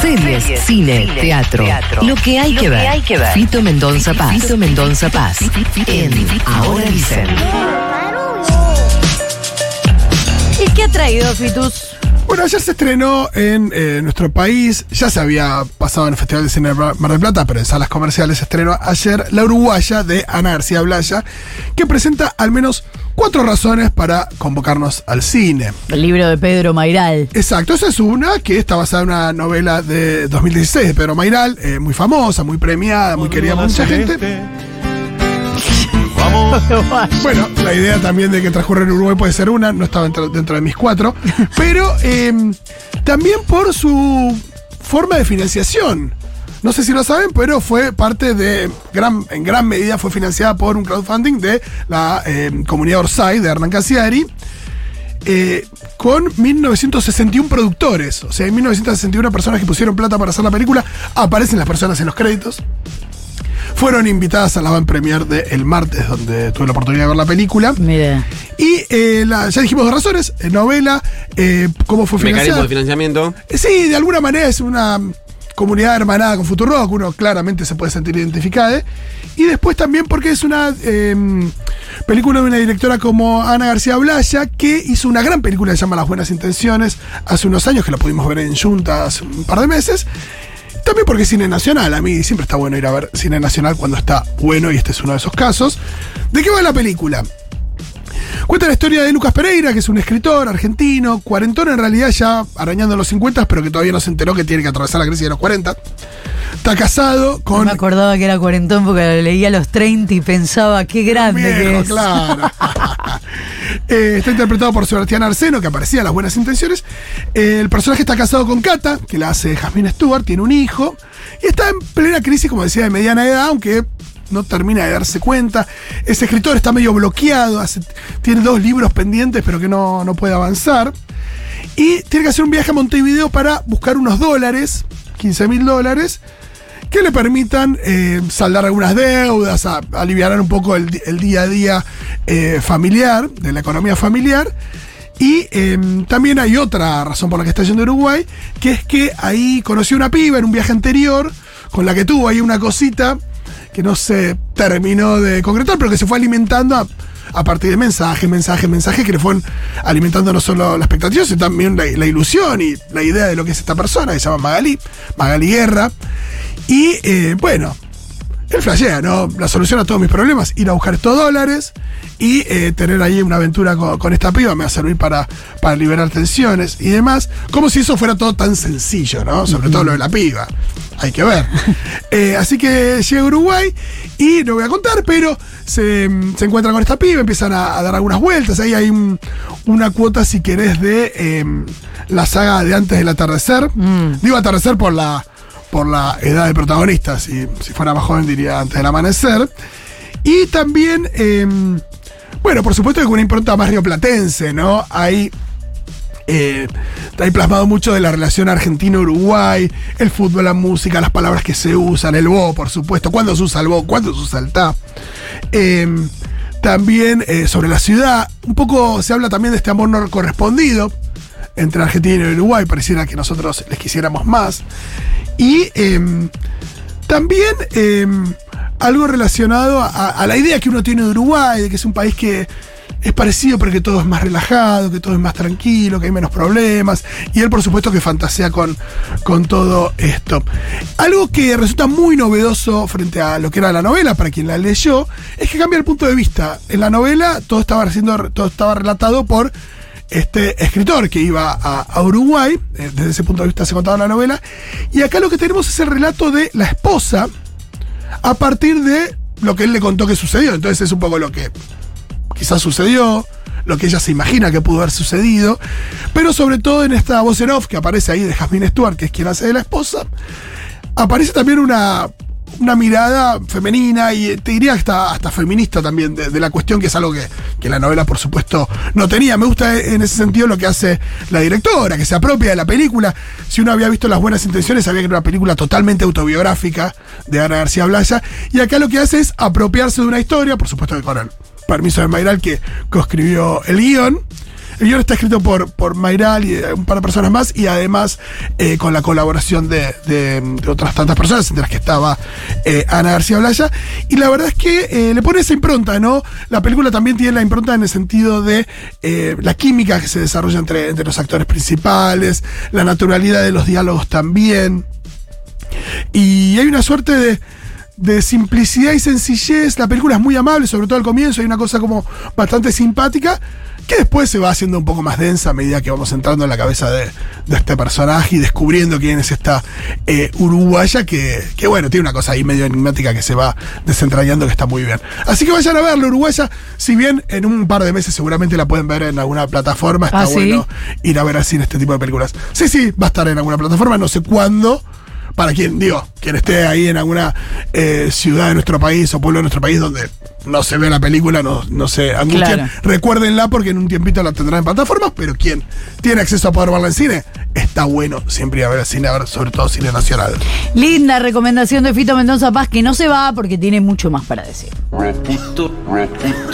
Series, cine, teatro, Lo que hay que ver. Fito Mendonza Paz. Fito Mendonza Paz. En Ahora dicen. ¿Y qué ha traído Fitus? Bueno, ayer se estrenó en eh, nuestro país, ya se había pasado en el Festival de Cine de Mar del Plata, pero en salas comerciales se estrenó ayer La Uruguaya de Ana García Blaya, que presenta al menos cuatro razones para convocarnos al cine. El libro de Pedro Mairal. Exacto, esa es una que está basada en una novela de 2016 de Pedro Mairal, eh, muy famosa, muy premiada, muy querida por mucha gente. Bueno, la idea también de que transcurre en Uruguay puede ser una, no estaba dentro, dentro de mis cuatro, pero eh, también por su forma de financiación. No sé si lo saben, pero fue parte de, gran, en gran medida fue financiada por un crowdfunding de la eh, comunidad Orsay, de Hernán Casiari, eh, con 1961 productores. O sea, hay 1961 personas que pusieron plata para hacer la película. Aparecen las personas en los créditos fueron invitadas a la van premier de el martes, donde tuve la oportunidad de ver la película. Mira. Y eh, la- ya dijimos dos razones, eh, novela, eh, cómo fue Mecanismo financiada. de financiamiento. Eh, Sí, de alguna manera es una comunidad hermanada con Futurock, uno claramente se puede sentir identificado. Y después también porque es una eh, película de una directora como Ana García Blaya, que hizo una gran película que se llama Las Buenas Intenciones hace unos años, que la pudimos ver en Junta un par de meses. También porque es cine nacional, a mí siempre está bueno ir a ver cine nacional cuando está bueno, y este es uno de esos casos. ¿De qué va la película? Cuenta la historia de Lucas Pereira, que es un escritor argentino, cuarentón en realidad ya arañando los 50, pero que todavía no se enteró que tiene que atravesar la crisis de los 40. Está casado con... Me acordaba que era cuarentón porque lo leía a los 30 y pensaba qué grande que es. claro. Eh, está interpretado por Sebastián Arseno, que aparecía en las buenas intenciones. Eh, el personaje está casado con Cata, que la hace Jasmine Stewart, tiene un hijo. Y está en plena crisis, como decía, de mediana edad, aunque no termina de darse cuenta. Ese escritor está medio bloqueado, tiene dos libros pendientes, pero que no, no puede avanzar. Y tiene que hacer un viaje a Montevideo para buscar unos dólares, 15 mil dólares, que le permitan eh, saldar algunas deudas, aliviar un poco el, el día a día eh, familiar, de la economía familiar. Y eh, también hay otra razón por la que está yendo Uruguay, que es que ahí conoció una piba en un viaje anterior, con la que tuvo ahí una cosita que no se terminó de concretar, pero que se fue alimentando a, partir de mensajes, mensajes, mensajes que le fueron alimentando no solo la expectativa, sino también la, la ilusión y la idea de lo que es esta persona, que se llama Magali, Magali Guerra. Y eh, bueno, él flashea, ¿no? La solución a todos mis problemas, ir a buscar estos dólares y eh, tener ahí una aventura con, con esta piba me va a servir para, para liberar tensiones y demás. Como si eso fuera todo tan sencillo, ¿no? Sobre todo lo de la piba. Hay que ver. Eh, así que llega a Uruguay y no voy a contar, pero se, se encuentran con esta piba, empiezan a, a dar algunas vueltas. Ahí hay un- una cuota, si querés, de eh, la saga de antes del atardecer. Digo atardecer por la por la edad del protagonista. Si, si fuera más joven diría antes del amanecer. Y también, eh, bueno, por supuesto que una impronta más rioplatense, ¿no? Hay, eh, hay plasmado mucho de la relación Argentina-Uruguay, el fútbol, la música, las palabras que se usan, el bo, por supuesto, cuándo se usa el bo, cuándo se usa el ta. Eh, también eh, sobre la ciudad, un poco se habla también de este amor no correspondido entre Argentina y Uruguay, pareciera que nosotros les quisiéramos más. Y em, también em, algo relacionado a, a la idea que uno tiene de Uruguay, de que es un país que es parecido, pero que todo es más relajado, que todo es más tranquilo, que hay menos problemas. Y él, por supuesto, que fantasea con, con todo esto. Algo que resulta muy novedoso frente a lo que era la novela, para quien la leyó, es que cambia el punto de vista. En la novela todo estaba, siendo, todo estaba relatado por este escritor que iba a, Uruguay, eh, desde ese punto de vista se contaba la novela, y acá lo que tenemos es el relato de la esposa a partir de lo que él le contó que sucedió. Entonces es un poco lo que quizás sucedió, lo que ella se imagina que pudo haber sucedido, pero sobre todo en esta voz en off que aparece ahí de Jasmine Stewart, que es quien hace de la esposa, aparece también una, una mirada femenina y te diría hasta, hasta feminista también de, la cuestión, que es algo que, que la novela, por supuesto, no tenía. Me gusta en ese sentido lo que hace la directora, que se apropia de la película. Si uno había visto Las Buenas Intenciones, sabía que era una película totalmente autobiográfica de Ana García Blaya, y acá lo que hace es apropiarse de una historia, por supuesto que con el permiso de Mayral, que coescribió el guion. El guion está escrito por, por Mayral y un par de personas más, y además eh, con la colaboración de, otras tantas personas, entre las que estaba eh, Ana García Blaya. Y la verdad es que eh, le pone esa impronta, ¿no? La película también tiene la impronta en el sentido de eh, la química que se desarrolla entre, entre los actores principales, la naturalidad de los diálogos también. Y hay una suerte de, de simplicidad y sencillez. La película es muy amable, sobre todo al comienzo. Hay una cosa como bastante simpática. Que después se va haciendo un poco más densa a medida que vamos entrando en la cabeza de, de este personaje y descubriendo quién es esta eh, uruguaya que, que, bueno, tiene una cosa ahí medio enigmática que se va desentrañando que está muy bien. Así que vayan a verla, uruguaya. Si bien en un par de meses seguramente la pueden ver en alguna plataforma, está ¿Ah, sí? bueno ir a ver así en este tipo de películas. Sí, sí, va a estar en alguna plataforma, no sé cuándo. Para quien, digo, quien esté ahí en alguna eh, ciudad de nuestro país o pueblo de nuestro país donde no se ve la película, no, no se angustien. Claro. Recuérdenla porque en un tiempito la tendrán en plataformas, pero quien tiene acceso a poder verla en cine, está bueno siempre ir a ver el cine, a ver sobre todo cine nacional. Linda recomendación de Fito Mendoza Paz que no se va porque tiene mucho más para decir. Repito, repito.